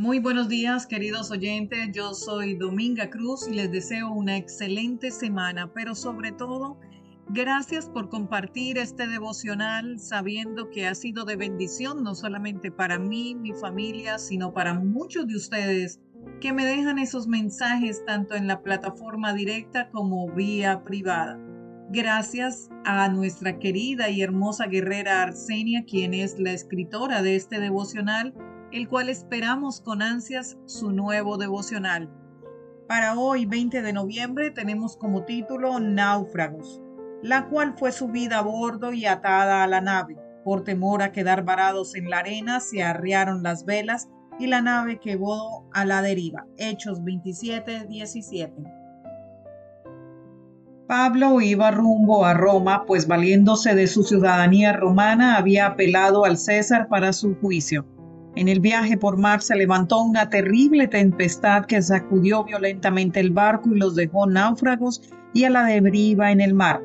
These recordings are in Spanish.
Muy buenos días, queridos oyentes. Yo soy Dominga Cruz y les deseo una excelente semana, pero sobre todo, gracias por compartir este devocional sabiendo que ha sido de bendición no solamente para mí, mi familia, sino para muchos de ustedes que me dejan esos mensajes tanto en la plataforma directa como vía privada. Gracias a nuestra querida y hermosa guerrera Arsenia, quien es la escritora de este devocional el cual esperamos con ansias su nuevo devocional. Para hoy, 20 de noviembre, tenemos como título Náufragos, la cual fue subida a bordo y atada a la nave. Por temor a quedar varados en la arena, se arriaron las velas y la nave quedó a la deriva. Hechos 27, 17. Pablo iba rumbo a Roma, pues valiéndose de su ciudadanía romana había apelado al César para su juicio. En el viaje por mar se levantó una terrible tempestad que sacudió violentamente el barco y los dejó náufragos y a la deriva en el mar.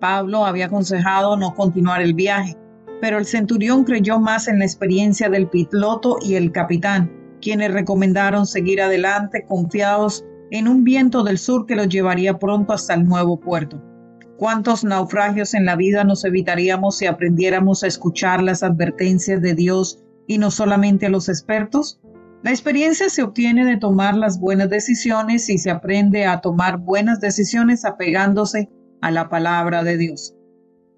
Pablo había aconsejado no continuar el viaje, pero el centurión creyó más en la experiencia del piloto y el capitán, quienes recomendaron seguir adelante confiados en un viento del sur que los llevaría pronto hasta el nuevo puerto. ¿Cuántos naufragios en la vida nos evitaríamos si aprendiéramos a escuchar las advertencias de Dios y no solamente a los expertos? La experiencia se obtiene de tomar las buenas decisiones y se aprende a tomar buenas decisiones apegándose a la palabra de Dios.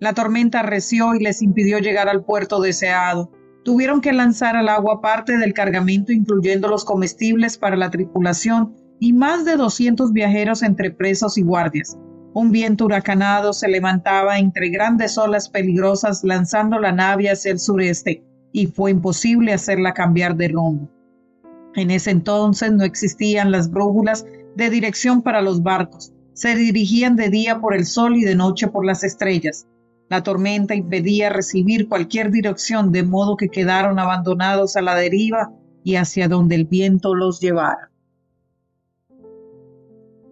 La tormenta arreció y les impidió llegar al puerto deseado. Tuvieron que lanzar al agua parte del cargamento, incluyendo los comestibles para la tripulación y más de 200 viajeros entre presos y guardias. Un viento huracanado se levantaba entre grandes olas peligrosas lanzando la nave hacia el sureste y fue imposible hacerla cambiar de rumbo. En ese entonces no existían las brújulas de dirección para los barcos. Se dirigían de día por el sol y de noche por las estrellas. La tormenta impedía recibir cualquier dirección, de modo que quedaron abandonados a la deriva y hacia donde el viento los llevara.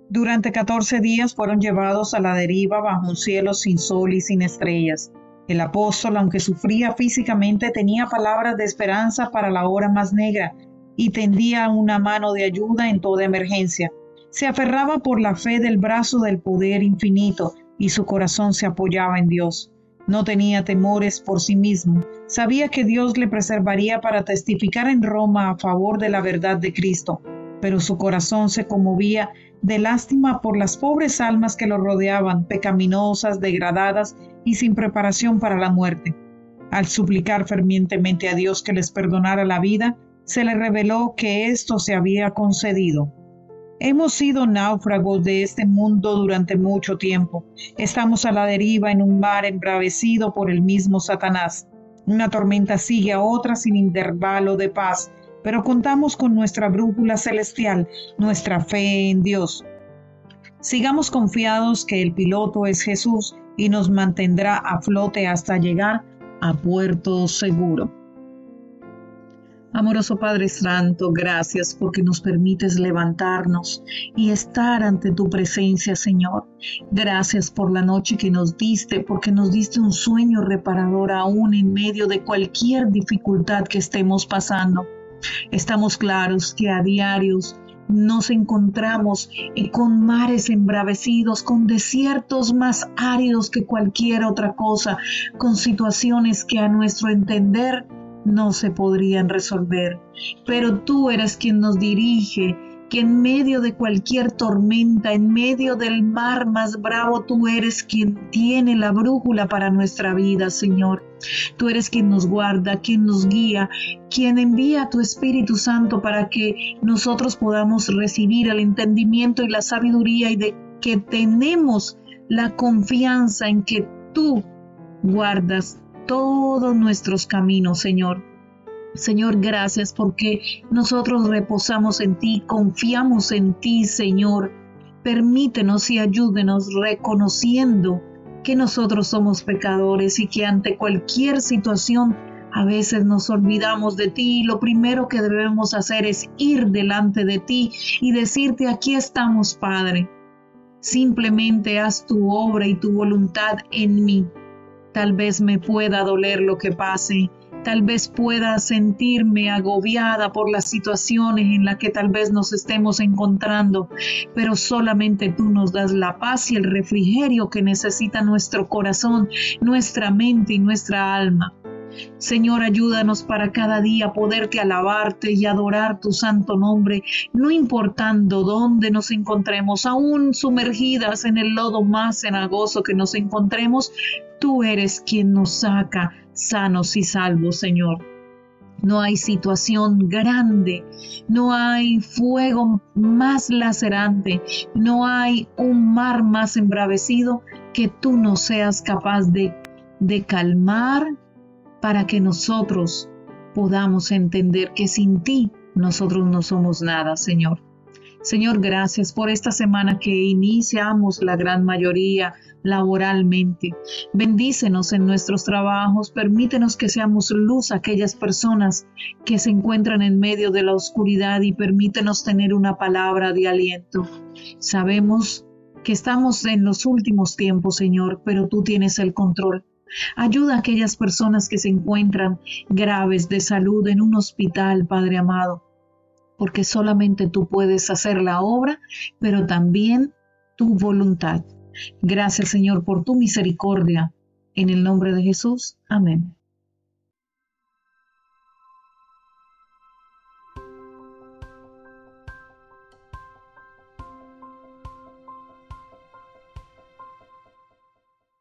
Durante 14 días fueron llevados a la deriva bajo un cielo sin sol y sin estrellas. El apóstol, aunque sufría físicamente, tenía palabras de esperanza para la hora más negra y tendía una mano de ayuda en toda emergencia. Se aferraba por la fe del brazo del poder infinito y su corazón se apoyaba en Dios. No tenía temores por sí mismo. Sabía que Dios le preservaría para testificar en Roma a favor de la verdad de Cristo, pero su corazón se conmovía de lástima por las pobres almas que lo rodeaban, pecaminosas, degradadas y sin preparación para la muerte. Al suplicar fervientemente a Dios que les perdonara la vida, se le reveló que esto se había concedido. Hemos sido náufragos de este mundo durante mucho tiempo. Estamos a la deriva en un mar embravecido por el mismo Satanás. Una tormenta sigue a otra sin intervalo de paz pero contamos con nuestra brújula celestial, nuestra fe en Dios. Sigamos confiados que el piloto es Jesús y nos mantendrá a flote hasta llegar a puerto seguro. Amoroso Padre Santo, gracias porque nos permites levantarnos y estar ante tu presencia, Señor. Gracias por la noche que nos diste, porque nos diste un sueño reparador aún en medio de cualquier dificultad que estemos pasando. Estamos claros que a diarios nos encontramos con mares embravecidos, con desiertos más áridos que cualquier otra cosa, con situaciones que a nuestro entender no se podrían resolver. Pero tú eres quien nos dirige, que en medio de cualquier tormenta, en medio del mar más bravo, tú eres quien tiene la brújula para nuestra vida, Señor. Tú eres quien nos guarda, quien nos guía, quien envía tu Espíritu Santo para que nosotros podamos recibir el entendimiento y la sabiduría y de que tenemos la confianza en que tú guardas todos nuestros caminos, Señor. Señor, gracias porque nosotros reposamos en ti, confiamos en ti, Señor. Permítenos y ayúdenos reconociendo que nosotros somos pecadores y que ante cualquier situación a veces nos olvidamos de ti y lo primero que debemos hacer es ir delante de ti y decirte, aquí estamos, Padre. Simplemente haz tu obra y tu voluntad en mí. Tal vez me pueda doler lo que pase, Tal vez pueda sentirme agobiada por las situaciones en las que tal vez nos estemos encontrando, pero solamente tú nos das la paz y el refrigerio que necesita nuestro corazón, nuestra mente y nuestra alma. Señor, ayúdanos para cada día poderte alabarte y adorar tu santo nombre, no importando dónde nos encontremos, aún sumergidas en el lodo más cenagoso que nos encontremos, tú eres quien nos saca sanos y salvos, Señor. No hay situación grande, no hay fuego más lacerante, no hay un mar más embravecido que tú no seas capaz de, de calmar para que nosotros podamos entender que sin ti nosotros no somos nada, Señor. Señor, gracias por esta semana que iniciamos la gran mayoría laboralmente. Bendícenos en nuestros trabajos, permítenos que seamos luz a aquellas personas que se encuentran en medio de la oscuridad y permítenos tener una palabra de aliento. Sabemos que estamos en los últimos tiempos, Señor, pero tú tienes el control. Ayuda a aquellas personas que se encuentran graves de salud en un hospital, Padre amado, porque solamente tú puedes hacer la obra, pero también tu voluntad. Gracias, Señor, por tu misericordia. En el nombre de Jesús. Amén.